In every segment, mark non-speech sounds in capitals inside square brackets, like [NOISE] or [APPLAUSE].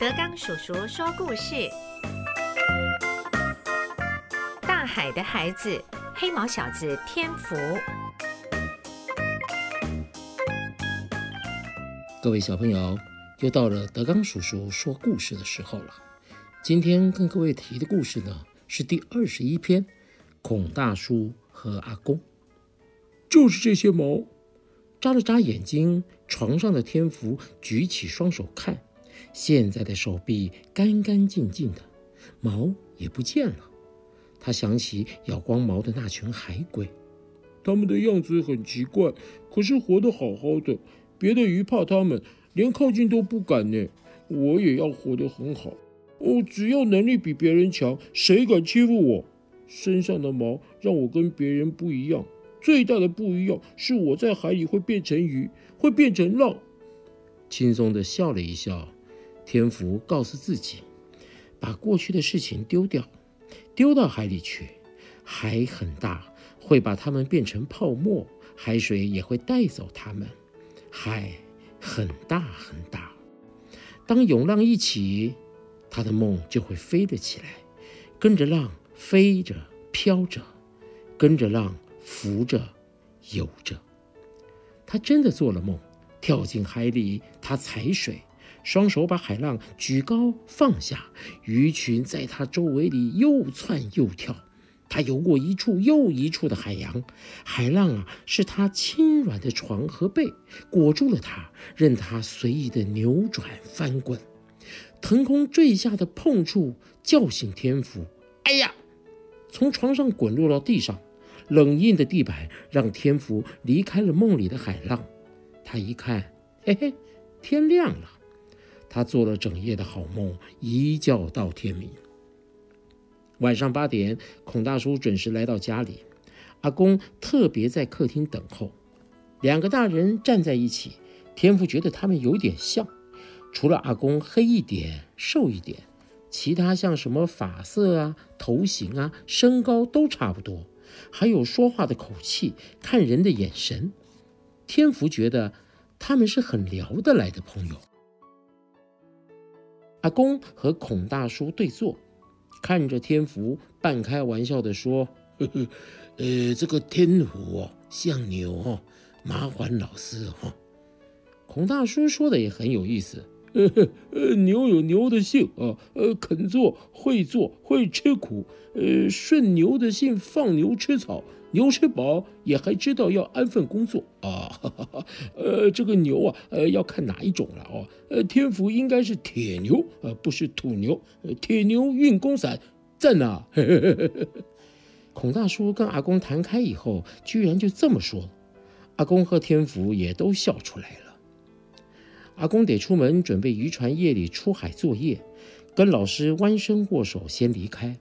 德刚叔叔说故事：大海的孩子，黑毛小子天福。各位小朋友，又到了德刚叔叔说故事的时候了。今天跟各位提的故事呢，是第二十一篇《孔大叔和阿公》。就是这些毛，眨了眨眼睛，床上的天福举起双手看，现在的手臂干干净净的，毛也不见了。他想起咬光毛的那群海龟，它们的样子很奇怪，可是活得好好的。别的鱼怕它们，连靠近都不敢呢。我也要活得很好哦，只要能力比别人强，谁敢欺负我？身上的毛让我跟别人不一样。最大的不一样是，我在海里会变成鱼，会变成浪。轻松地笑了一笑，天福告诉自己，把过去的事情丢掉，丢到海里去。海很大，会把它们变成泡沫，海水也会带走它们。海很大很大，当涌浪一起，他的梦就会飞了起来，跟着浪飞着飘着，跟着浪。浮着，游着，他真的做了梦，跳进海里。他踩水，双手把海浪举高放下，鱼群在他周围里又窜又跳。他游过一处又一处的海洋，海浪啊，是他轻软的床和被，裹住了他，任他随意的扭转翻滚。腾空坠下的碰触叫醒天福，哎呀，从床上滚落到地上。冷硬的地板让天福离开了梦里的海浪。他一看，嘿嘿，天亮了。他做了整夜的好梦，一觉到天明。晚上八点，孔大叔准时来到家里，阿公特别在客厅等候。两个大人站在一起，天福觉得他们有点像，除了阿公黑一点、瘦一点，其他像什么发色啊、头型啊、身高都差不多。还有说话的口气，看人的眼神，天福觉得他们是很聊得来的朋友。阿公和孔大叔对坐，看着天福，半开玩笑的说：“呵呵，呃，这个天福哦，像牛哦，麻烦老师哦。”孔大叔说的也很有意思。呃呃，牛有牛的性啊，呃，肯做会做会吃苦，呃，顺牛的性放牛吃草，牛吃饱也还知道要安分工作啊，哈哈哈，呃，这个牛啊，呃，要看哪一种了哦，呃，天福应该是铁牛，呃，不是土牛，铁牛运功散，赞呐！孔大叔跟阿公谈开以后，居然就这么说，阿公和天福也都笑出来了。阿公得出门准备渔船夜里出海作业，跟老师弯身握手先离开。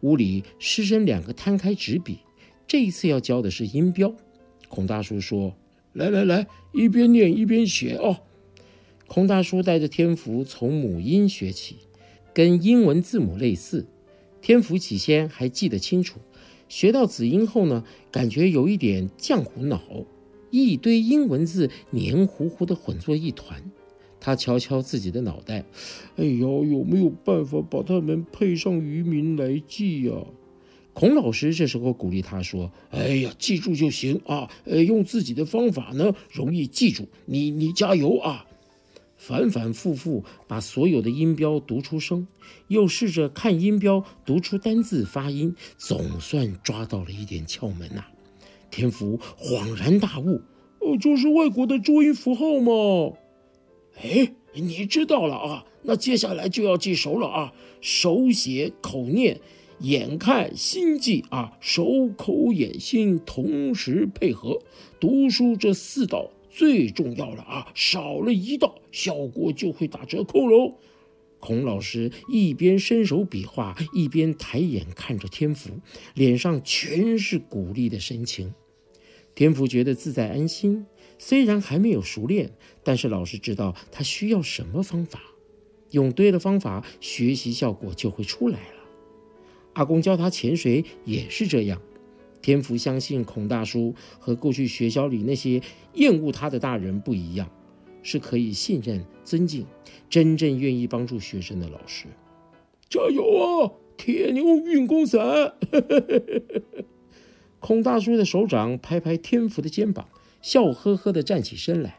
屋里师生两个摊开纸笔，这一次要教的是音标。孔大叔说：“来来来，一边念一边写哦。”孔大叔带着天福从母音学起，跟英文字母类似。天福起先还记得清楚，学到子音后呢，感觉有一点浆糊脑。一堆英文字黏糊糊的混作一团，他敲敲自己的脑袋，哎呀，有没有办法把它们配上渔民来记呀？孔老师这时候鼓励他说：“哎呀，记住就行啊，呃，用自己的方法呢，容易记住。你你加油啊！”反反复复把所有的音标读出声，又试着看音标读出单字发音，总算抓到了一点窍门呐。天福恍然大悟：“哦，就是外国的注音符号吗？哎，你知道了啊？那接下来就要记熟了啊！手写口念，眼看心记啊！手口眼心同时配合，读书这四道最重要了啊！少了一道，效果就会打折扣喽。”孔老师一边伸手比划，一边抬眼看着天福，脸上全是鼓励的神情。天福觉得自在安心，虽然还没有熟练，但是老师知道他需要什么方法，用对了方法，学习效果就会出来了。阿公教他潜水也是这样，天福相信孔大叔和过去学校里那些厌恶他的大人不一样，是可以信任、尊敬、真正愿意帮助学生的老师。加油啊，铁牛运功伞！[LAUGHS] 孔大叔的手掌拍拍天福的肩膀，笑呵呵地站起身来。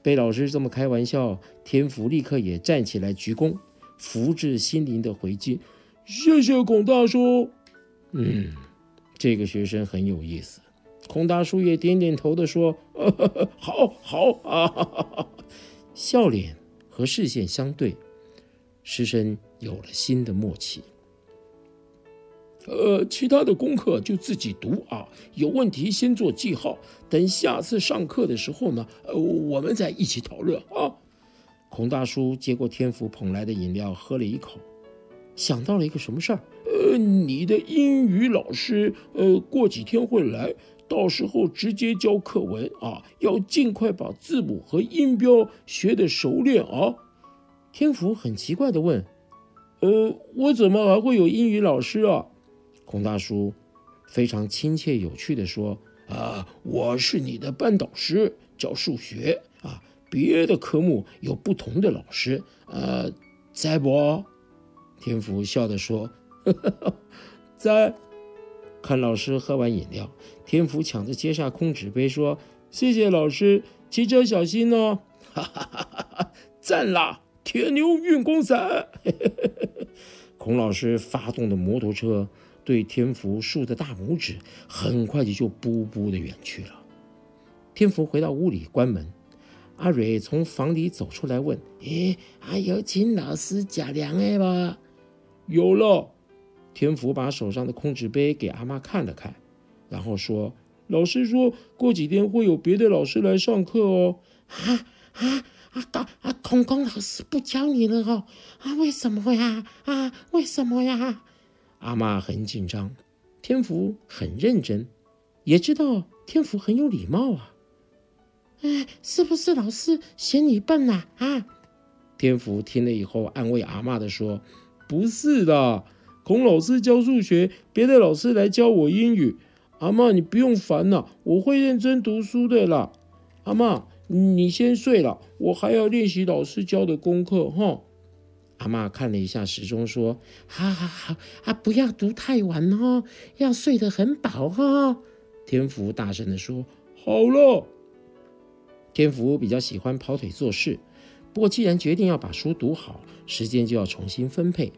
被老师这么开玩笑，天福立刻也站起来鞠躬，福至心灵的回敬：“谢谢孔大叔。”嗯，这个学生很有意思。孔大叔也点点头的说：“呃 [LAUGHS] 好好啊！”笑脸和视线相对，师生有了新的默契。呃，其他的功课就自己读啊，有问题先做记号，等下次上课的时候呢，呃，我们再一起讨论啊。孔大叔接过天福捧来的饮料，喝了一口，想到了一个什么事儿？呃，你的英语老师，呃，过几天会来，到时候直接教课文啊，要尽快把字母和音标学得熟练啊。天福很奇怪的问：“呃，我怎么还会有英语老师啊？”孔大叔非常亲切有趣地说：“啊，我是你的班导师，教数学啊。别的科目有不同的老师，呃，在不？”天福笑着说：“呵呵在。”看老师喝完饮料，天福抢着接下空纸杯说：“谢谢老师，骑车小心哦！”哈哈哈哈赞啦！铁牛运功伞。[LAUGHS] 孔老师发动的摩托车。对天福竖着大拇指，很快就就噗噗的远去了。天福回到屋里关门，阿蕊从房里走出来问：“哎，还有请老师加粮的吧？”“有了。”天福把手上的空纸杯给阿妈看了看，然后说：“老师说过几天会有别的老师来上课哦。”“啊啊啊！啊，空空老师不教你了哦？啊，为什么呀？啊，为什么呀？”阿妈很紧张，天福很认真，也知道天福很有礼貌啊。哎，是不是老师嫌你笨呐？啊？天福听了以后安慰阿妈的说：“不是的，孔老师教数学，别的老师来教我英语。阿妈你不用烦了，我会认真读书的啦。阿妈你先睡了，我还要练习老师教的功课哈。”阿妈看了一下时钟，说：“好好好啊，不要读太晚哦，要睡得很饱哦。”天福大声的说：“好了。”天福比较喜欢跑腿做事，不过既然决定要把书读好，时间就要重新分配。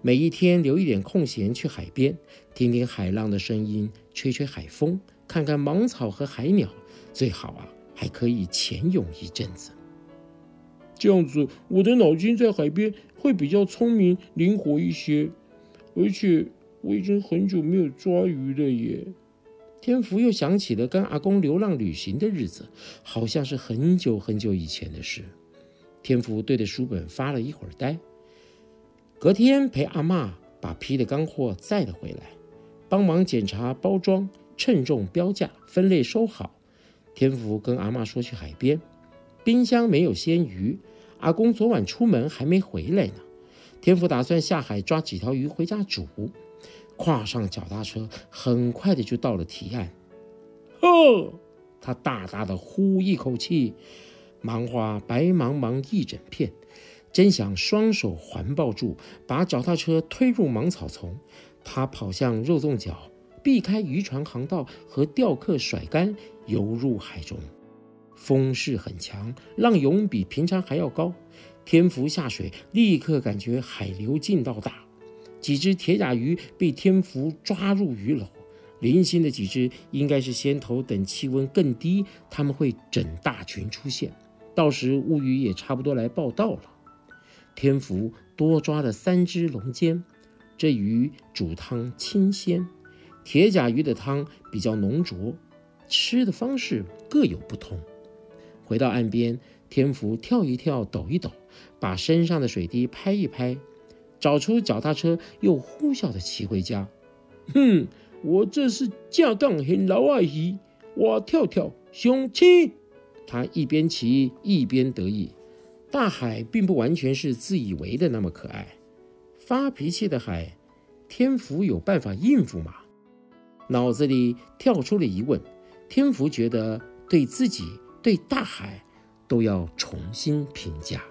每一天留一点空闲去海边，听听海浪的声音，吹吹海风，看看芒草和海鸟，最好啊还可以潜泳一阵子。这样子，我的脑筋在海边会比较聪明灵活一些，而且我已经很久没有抓鱼了耶。天福又想起了跟阿公流浪旅行的日子，好像是很久很久以前的事。天福对着书本发了一会儿呆。隔天陪阿妈把批的干货载了回来，帮忙检查包装、称重、标价、分类收好。天福跟阿妈说去海边，冰箱没有鲜鱼。阿公昨晚出门还没回来呢，天福打算下海抓几条鱼回家煮。跨上脚踏车，很快的就到了堤岸。哦，他大大的呼一口气，芒花白茫茫一整片，真想双手环抱住，把脚踏车推入芒草丛。他跑向肉粽角，避开渔船航道和钓客甩竿，游入海中。风势很强，浪涌比平常还要高。天福下水，立刻感觉海流劲道大。几只铁甲鱼被天福抓入鱼篓，零星的几只应该是先头等气温更低，他们会整大群出现。到时乌鱼也差不多来报道了。天福多抓了三只龙尖，这鱼煮汤清鲜，铁甲鱼的汤比较浓浊，吃的方式各有不同。回到岸边，天福跳一跳，抖一抖，把身上的水滴拍一拍，找出脚踏车，又呼啸的骑回家。哼，我这是架杠很老阿姨，我跳跳雄起。他一边骑一边得意。大海并不完全是自以为的那么可爱，发脾气的海，天福有办法应付吗？脑子里跳出了疑问。天福觉得对自己。对大海都要重新评价。